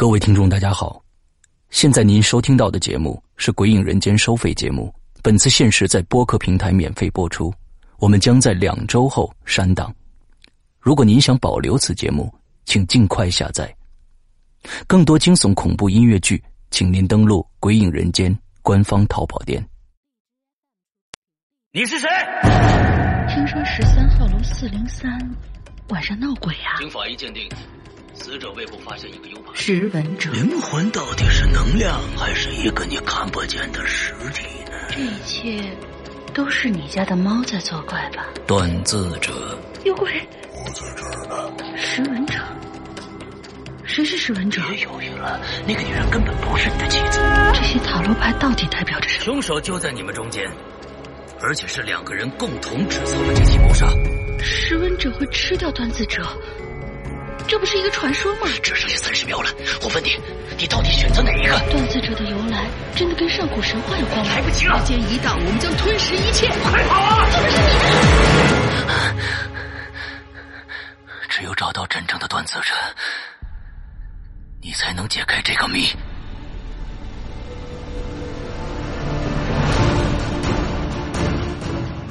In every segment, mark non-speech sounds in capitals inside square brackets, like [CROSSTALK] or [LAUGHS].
各位听众，大家好，现在您收听到的节目是《鬼影人间》收费节目，本次限时在播客平台免费播出，我们将在两周后删档。如果您想保留此节目，请尽快下载。更多惊悚恐怖音乐剧，请您登录《鬼影人间》官方淘宝店。你是谁？听说十三号楼四零三晚上闹鬼啊！经法医鉴定，死者胃部发现一个 U 盘。识文者，灵魂到底是能量，还是一个你看不见的实体呢？这一切都是你家的猫在作怪吧？断字者，有鬼！我在这儿呢。识文者，谁是识文者？别犹豫了，那个女人根本不是你的妻子。这些塔罗牌到底代表着什么？凶手就在你们中间，而且是两个人共同制造了这起谋杀。识文者会吃掉断字者，这不是一个传说吗？只剩下三十秒了，我问你，你到底选择哪一个？断字者的由来真的跟上古神话有关吗？来不及了！时间一到，我们将吞噬一切。快跑啊！这不是你的！只有找到真正的断字者，你才能解开这个谜。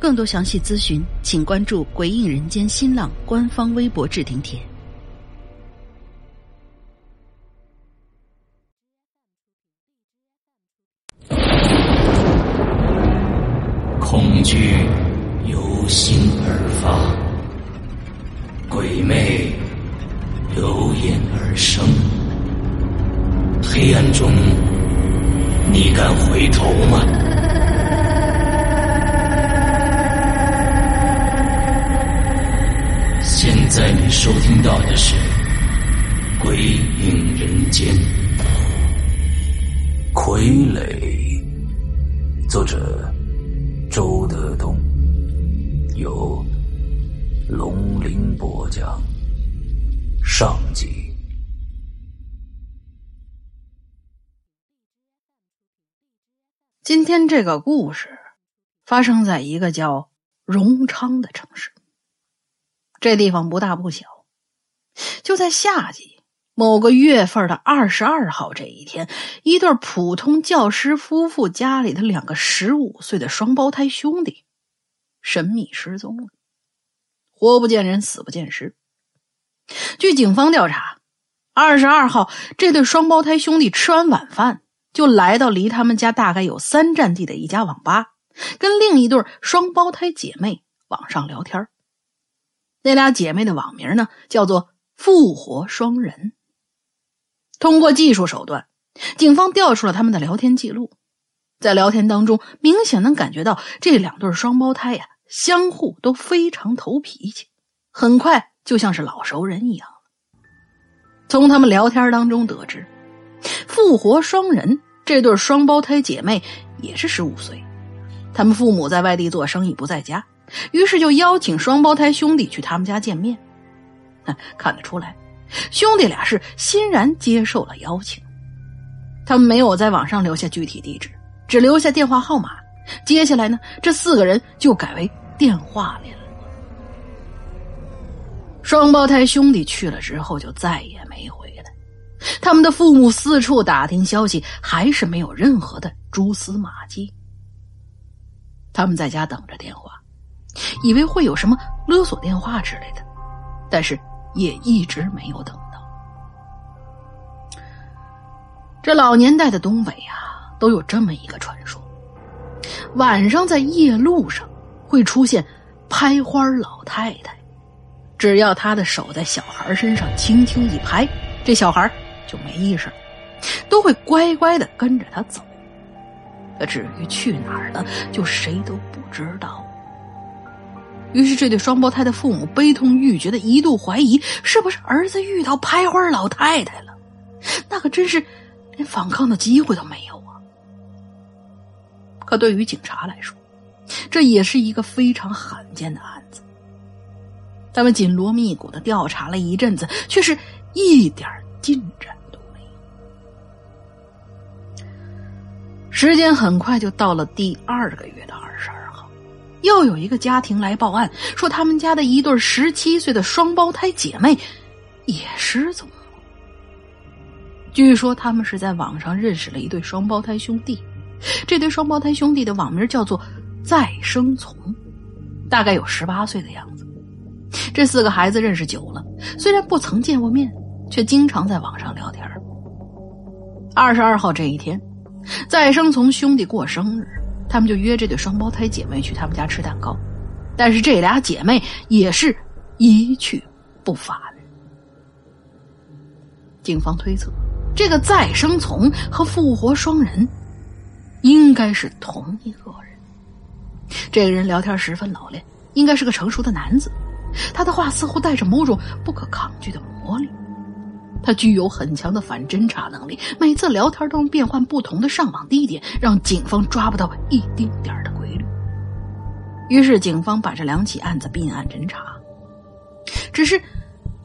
更多详细咨询，请关注鬼影人间新浪官方微博置顶帖。傀儡，作者周德东，由龙鳞播讲，上集。今天这个故事发生在一个叫荣昌的城市。这地方不大不小，就在夏季某个月份的二十二号这一天，一对普通教师夫妇家里的两个十五岁的双胞胎兄弟神秘失踪了，活不见人，死不见尸。据警方调查，二十二号这对双胞胎兄弟吃完晚饭。就来到离他们家大概有三站地的一家网吧，跟另一对双胞胎姐妹网上聊天。那俩姐妹的网名呢，叫做“复活双人”。通过技术手段，警方调出了他们的聊天记录，在聊天当中，明显能感觉到这两对双胞胎呀，相互都非常投脾气，很快就像是老熟人一样从他们聊天当中得知。复活双人这对双胞胎姐妹也是十五岁，他们父母在外地做生意不在家，于是就邀请双胞胎兄弟去他们家见面。[LAUGHS] 看得出来，兄弟俩是欣然接受了邀请。他们没有在网上留下具体地址，只留下电话号码。接下来呢，这四个人就改为电话联络。双胞胎兄弟去了之后，就再也没回来。他们的父母四处打听消息，还是没有任何的蛛丝马迹。他们在家等着电话，以为会有什么勒索电话之类的，但是也一直没有等到。这老年代的东北啊，都有这么一个传说：晚上在夜路上会出现拍花老太太，只要她的手在小孩身上轻轻一拍，这小孩就没意识，都会乖乖的跟着她走。可至于去哪儿了，就谁都不知道。于是，这对双胞胎的父母悲痛欲绝的一度怀疑，是不是儿子遇到拍花老太太了？那可真是连反抗的机会都没有啊！可对于警察来说，这也是一个非常罕见的案子。他们紧锣密鼓的调查了一阵子，却是一点进展都没有。时间很快就到了第二个月的二十二，又有一个家庭来报案，说他们家的一对十七岁的双胞胎姐妹也失踪了。据说他们是在网上认识了一对双胞胎兄弟，这对双胞胎兄弟的网名叫做“再生从”，大概有十八岁的样子。这四个孩子认识久了，虽然不曾见过面，却经常在网上聊天。二十二号这一天，再生从兄弟过生日，他们就约这对双胞胎姐妹去他们家吃蛋糕，但是这俩姐妹也是一去不返。警方推测。这个再生从和复活双人，应该是同一个人。这个人聊天十分老练，应该是个成熟的男子。他的话似乎带着某种不可抗拒的魔力。他具有很强的反侦查能力，每次聊天都能变换不同的上网地点，让警方抓不到一丁点的规律。于是，警方把这两起案子并案侦查。只是。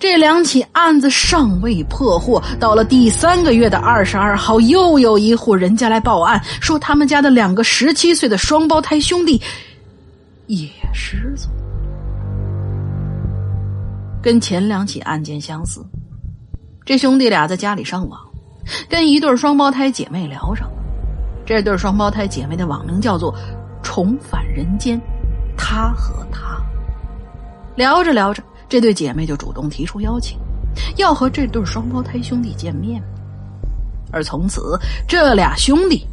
这两起案子尚未破获，到了第三个月的二十二号，又有一户人家来报案，说他们家的两个十七岁的双胞胎兄弟也失踪。跟前两起案件相似，这兄弟俩在家里上网，跟一对双胞胎姐妹聊上了。这对双胞胎姐妹的网名叫做“重返人间”，他和他聊着聊着。这对姐妹就主动提出邀请，要和这对双胞胎兄弟见面。而从此，这俩兄弟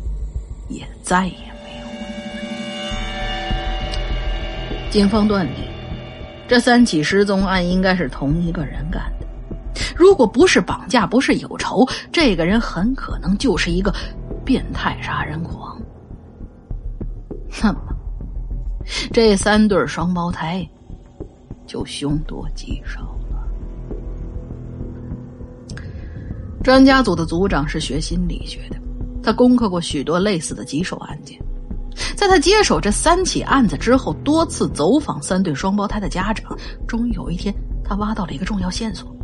也再也没有。警方断定，这三起失踪案应该是同一个人干的。如果不是绑架，不是有仇，这个人很可能就是一个变态杀人狂。那么，这三对双胞胎？就凶多吉少了。专家组的组长是学心理学的，他攻克过许多类似的棘手案件。在他接手这三起案子之后，多次走访三对双胞胎的家长，终于有一天，他挖到了一个重要线索。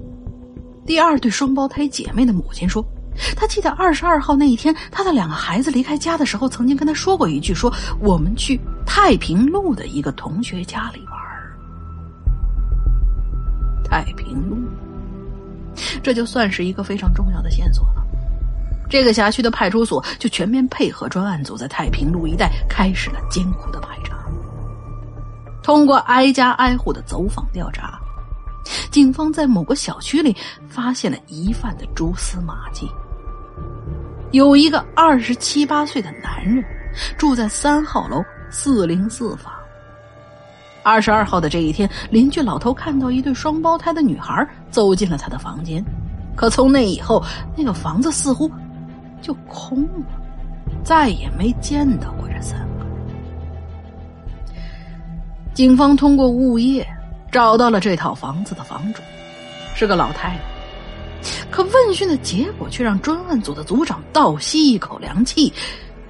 第二对双胞胎姐妹的母亲说，她记得二十二号那一天，她的两个孩子离开家的时候，曾经跟她说过一句：“说我们去太平路的一个同学家里玩。”太平路，这就算是一个非常重要的线索了。这个辖区的派出所就全面配合专案组，在太平路一带开始了艰苦的排查。通过挨家挨户的走访调查，警方在某个小区里发现了疑犯的蛛丝马迹。有一个二十七八岁的男人住在三号楼四零四房。二十二号的这一天，邻居老头看到一对双胞胎的女孩走进了他的房间，可从那以后，那个房子似乎就空了，再也没见到过这三个。警方通过物业找到了这套房子的房主，是个老太太，可问讯的结果却让专案组的组长倒吸一口凉气：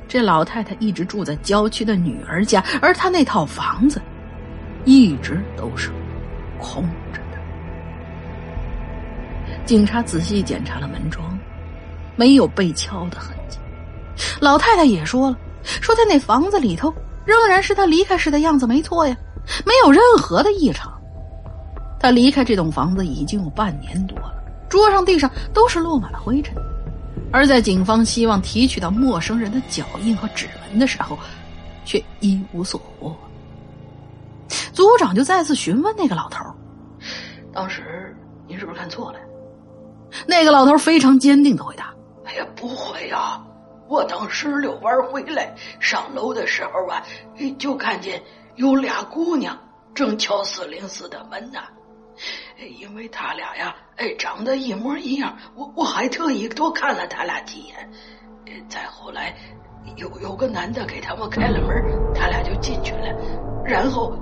这老太太一直住在郊区的女儿家，而她那套房子。一直都是空着的。警察仔细检查了门窗，没有被敲的痕迹。老太太也说了，说在那房子里头仍然是她离开时的样子，没错呀，没有任何的异常。他离开这栋房子已经有半年多了，桌上、地上都是落满了灰尘。而在警方希望提取到陌生人的脚印和指纹的时候，却一无所获。组长就再次询问那个老头：“当时您是不是看错了？”那个老头非常坚定的回答：“哎呀，不会呀，我当时遛弯回来，上楼的时候啊，就看见有俩姑娘正敲四零四的门呢。因为他俩呀，哎，长得一模一样，我我还特意多看了他俩几眼。再后来，有有个男的给他们开了门，他俩就进去了，然后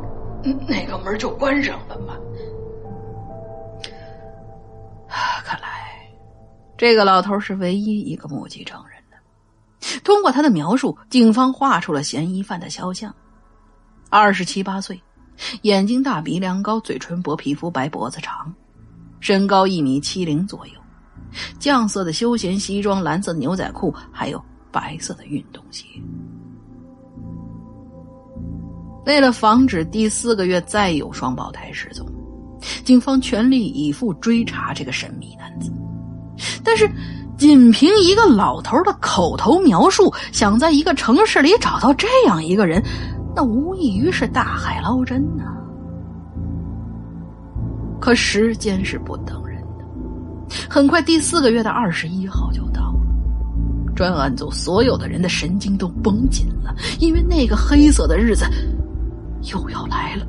那个门就关上了嘛。啊看来，这个老头是唯一一个目击证人的。通过他的描述，警方画出了嫌疑犯的肖像：二十七八岁。眼睛大，鼻梁高，嘴唇薄，皮肤白，脖子长，身高一米七零左右，酱色的休闲西装，蓝色牛仔裤，还有白色的运动鞋。为了防止第四个月再有双胞胎失踪，警方全力以赴追查这个神秘男子。但是，仅凭一个老头的口头描述，想在一个城市里找到这样一个人。那无异于是大海捞针呐！可时间是不等人的，很快第四个月的二十一号就到了。专案组所有的人的神经都绷紧了，因为那个黑色的日子又要来了。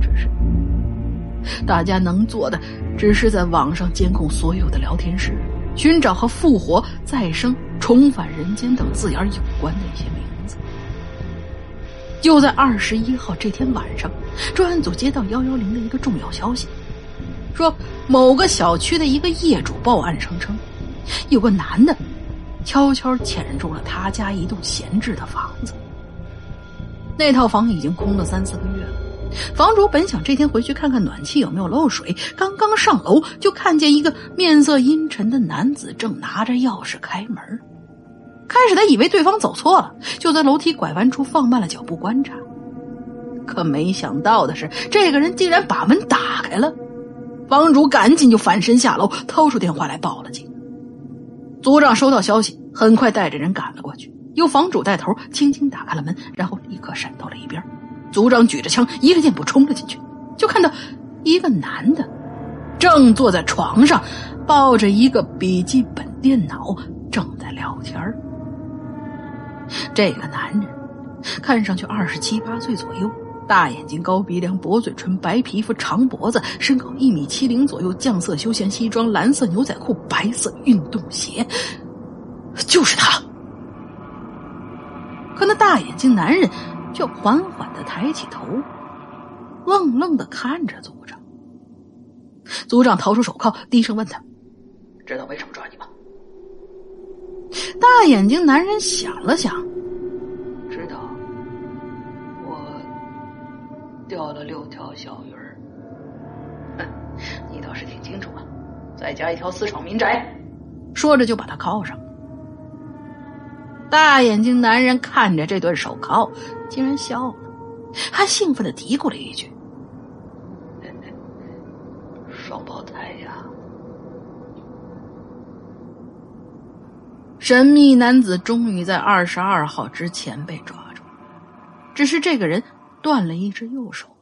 只是大家能做的，只是在网上监控所有的聊天室，寻找和复活、再生、重返人间等字眼有关的一些名。就在二十一号这天晚上，专案组接到幺幺零的一个重要消息，说某个小区的一个业主报案声称，有个男的悄悄潜入了他家一栋闲置的房子。那套房已经空了三四个月了，房主本想这天回去看看暖气有没有漏水，刚刚上楼就看见一个面色阴沉的男子正拿着钥匙开门。开始他以为对方走错了，就在楼梯拐弯处放慢了脚步观察。可没想到的是，这个人竟然把门打开了。房主赶紧就反身下楼，掏出电话来报了警。组长收到消息，很快带着人赶了过去，由房主带头，轻轻打开了门，然后立刻闪到了一边。组长举着枪，一个箭步冲了进去，就看到一个男的正坐在床上，抱着一个笔记本电脑，正在聊天儿。这个男人看上去二十七八岁左右，大眼睛、高鼻梁、薄嘴唇、白皮肤、长脖子，身高一米七零左右，酱色休闲西装、蓝色牛仔裤、白色运动鞋，就是他。可那大眼睛男人却缓缓的抬起头，愣愣的看着组长。组长掏出手铐，低声问他：“知道为什么抓你？”大眼睛男人想了想，知道，我钓了六条小鱼儿。哼，你倒是挺清楚啊！再加一条私闯民宅，说着就把他铐上。大眼睛男人看着这对手铐，竟然笑了，还兴奋的嘀咕了一句：“ [LAUGHS] 双胞胎呀！”神秘男子终于在二十二号之前被抓住，只是这个人断了一只右手，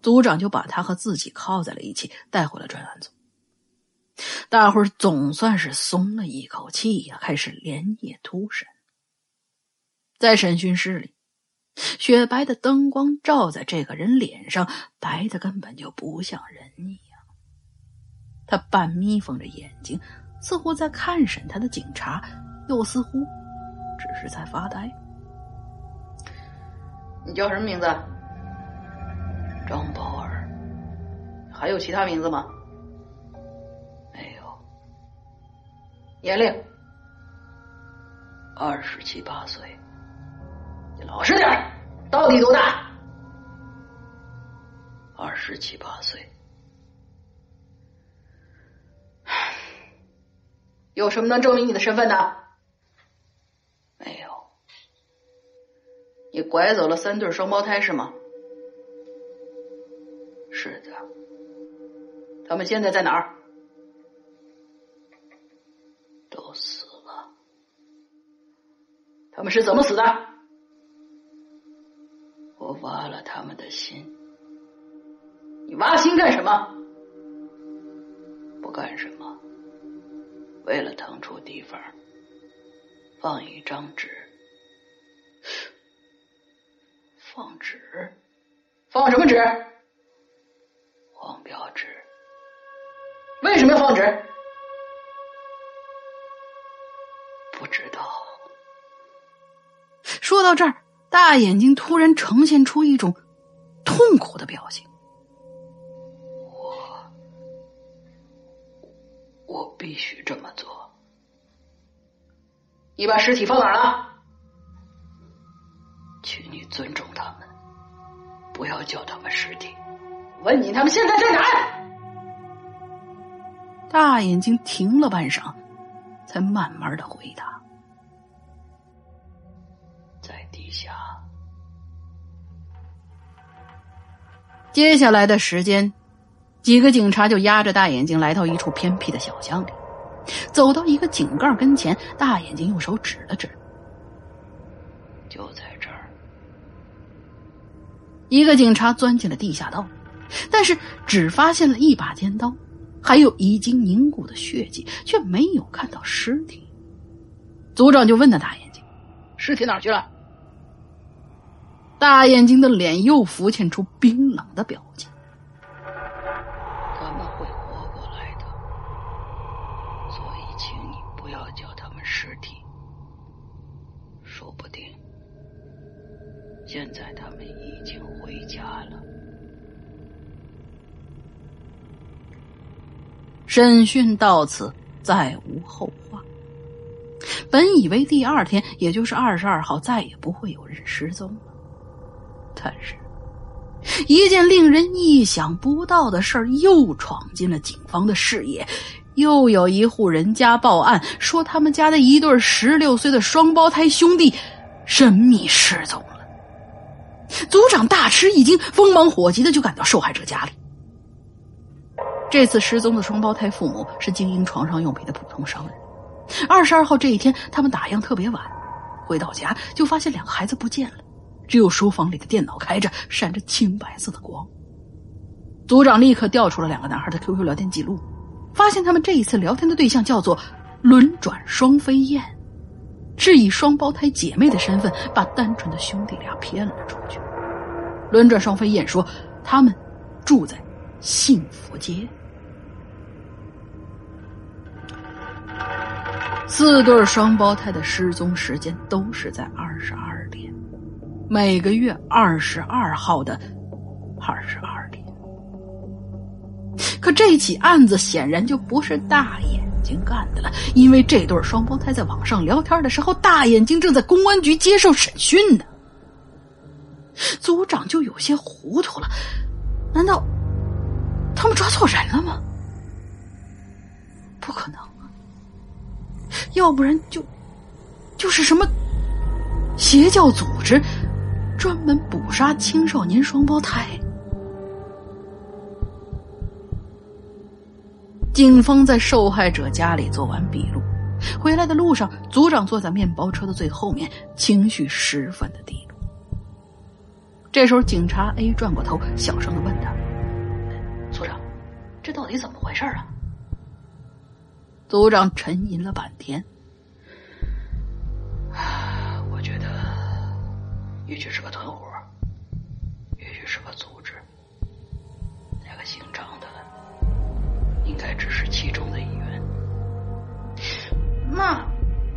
组长就把他和自己铐在了一起，带回了专案组。大伙儿总算是松了一口气呀，开始连夜突审。在审讯室里，雪白的灯光照在这个人脸上，白的根本就不像人一样。他半眯缝着眼睛。似乎在看审他的警察，又似乎只是在发呆。你叫什么名字？张宝儿。还有其他名字吗？没有。年龄？二十七八岁。你老实点到底多大？二十七八岁。有什么能证明你的身份的？没有。你拐走了三对双胞胎是吗？是的。他们现在在哪儿？都死了。他们是怎么死的？我挖了他们的心。你挖心干什么？不干什么。为了腾出地方，放一张纸，放纸，放什么纸？黄标纸。为什么要放纸？不知道。说到这儿，大眼睛突然呈现出一种痛苦的表情。我必须这么做。你把尸体放哪儿了？请你尊重他们，不要叫他们尸体。问你，他们现在在哪儿？大眼睛停了半晌，才慢慢的回答：“在地下。”接下来的时间，几个警察就压着大眼睛来到一处偏僻的小巷里，走到一个井盖跟前，大眼睛用手指了指：“就在这儿。”一个警察钻进了地下道，但是只发现了一把尖刀。还有已经凝固的血迹，却没有看到尸体。组长就问那大眼睛：“尸体哪去了？”大眼睛的脸又浮现出冰冷的表情。他们会活过来的，所以请你不要叫他们尸体。说不定现在他们已经回家了。审讯到此，再无后话。本以为第二天，也就是二十二号，再也不会有人失踪了。但是，一件令人意想不到的事儿又闯进了警方的视野。又有一户人家报案，说他们家的一对十六岁的双胞胎兄弟神秘失踪了。组长大吃一惊，风忙火急的就赶到受害者家里。这次失踪的双胞胎父母是经营床上用品的普通商人。二十二号这一天，他们打烊特别晚，回到家就发现两个孩子不见了，只有书房里的电脑开着，闪着青白色的光。组长立刻调出了两个男孩的 QQ 聊天记录，发现他们这一次聊天的对象叫做“轮转双飞燕”，是以双胞胎姐妹的身份把单纯的兄弟俩骗了出去。轮转双飞燕说，他们住在幸福街。四对双胞胎的失踪时间都是在二十二点，每个月二十二号的二十二。可这起案子显然就不是大眼睛干的了，因为这对双胞胎在网上聊天的时候，大眼睛正在公安局接受审讯呢。组长就有些糊涂了，难道他们抓错人了吗？不可能啊。要不然就就是什么邪教组织，专门捕杀青少年双胞胎。警方在受害者家里做完笔录，回来的路上，组长坐在面包车的最后面，情绪十分的低落。这时候，警察 A 转过头，小声的问他：“组长，这到底怎么回事啊？”组长沉吟了半天，我觉得也许是个团伙，也许是个组应该只是其中的一员。那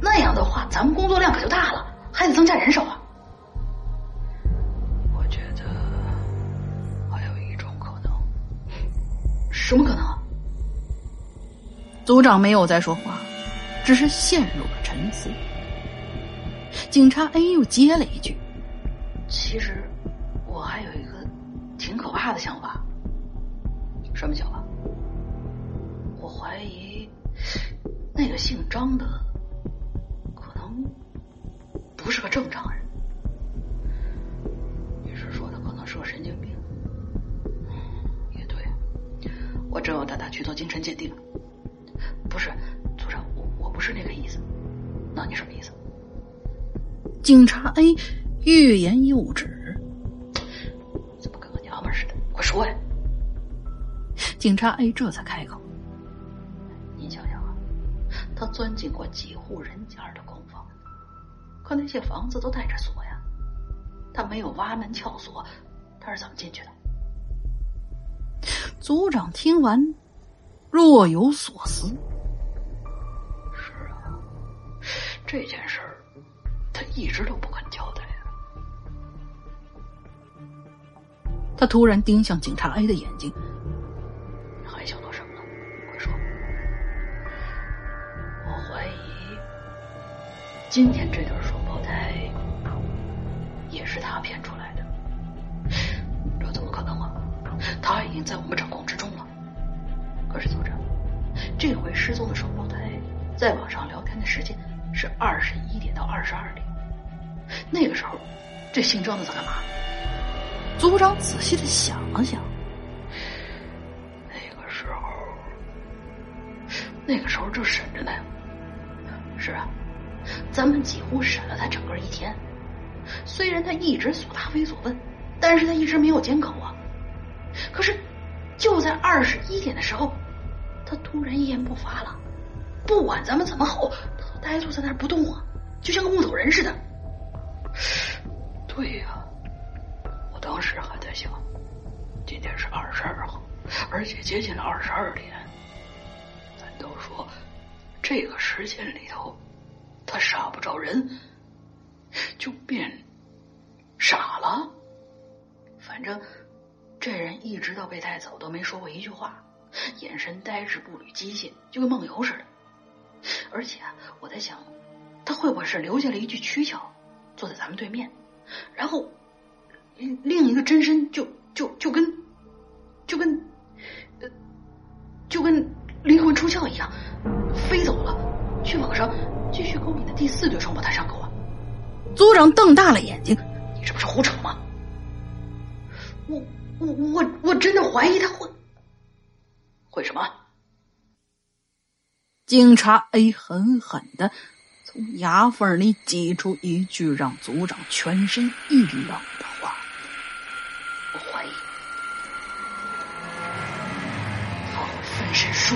那样的话，咱们工作量可就大了，还得增加人手啊。我觉得还有一种可能，什么可能？组长没有再说话，只是陷入了沉思。警察 A 又接了一句：“其实我还有一个挺可怕的想法。什么想法？我怀疑那个姓张的可能不是个正常人。你是说他可能是个神经病？也对，我正要带他去做精神鉴定。”不是，组长，我我不是那个意思。那你什么意思？警察 A 欲言又止，怎么跟个娘们似的？快说呀！警察 A 这才开口：“您想想啊，他他钻进过几户人家的空房，可那些房子都带着锁呀，他没有挖门撬锁，他是怎么进去的？族长听完，若有所思。是啊，这件事儿他一直都不肯交代。他突然盯向警察 A 的眼睛，今天这对双胞胎也是他骗出来的，这怎么可能啊？他已经在我们掌控之中了。可是组长，这回失踪的双胞胎在网上聊天的时间是二十一点到二十二点，那个时候这姓张的在干嘛？组长仔细的想了想，那个时候，那个时候正审着呢。是啊，咱们几乎审了他整个一天。虽然他一直所答非所问，但是他一直没有缄口啊。可是，就在二十一点的时候，他突然一言不发了。不管咱们怎么吼，他都呆坐在那儿不动啊，就像个木头人似的。对呀。我当时还在想，今天是二十二号，而且接近了二十二点。难道说这个时间里头他杀不着人，就变傻了？反正这人一直到被带走都没说过一句话，眼神呆滞，步履机械，就跟梦游似的。而且我在想，他会不会是留下了一具躯壳，坐在咱们对面，然后？另一个真身就就就跟就跟呃就跟灵魂出窍一样飞走了，去网上继续勾引的第四对双胞胎上钩啊！组长瞪大了眼睛：“你这不是胡扯吗？我我我我真的怀疑他会会什么？”警察 A 狠狠的从牙缝里挤出一句让组长全身一冷的话。我怀疑他会分身术。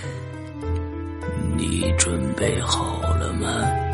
你准备好了吗？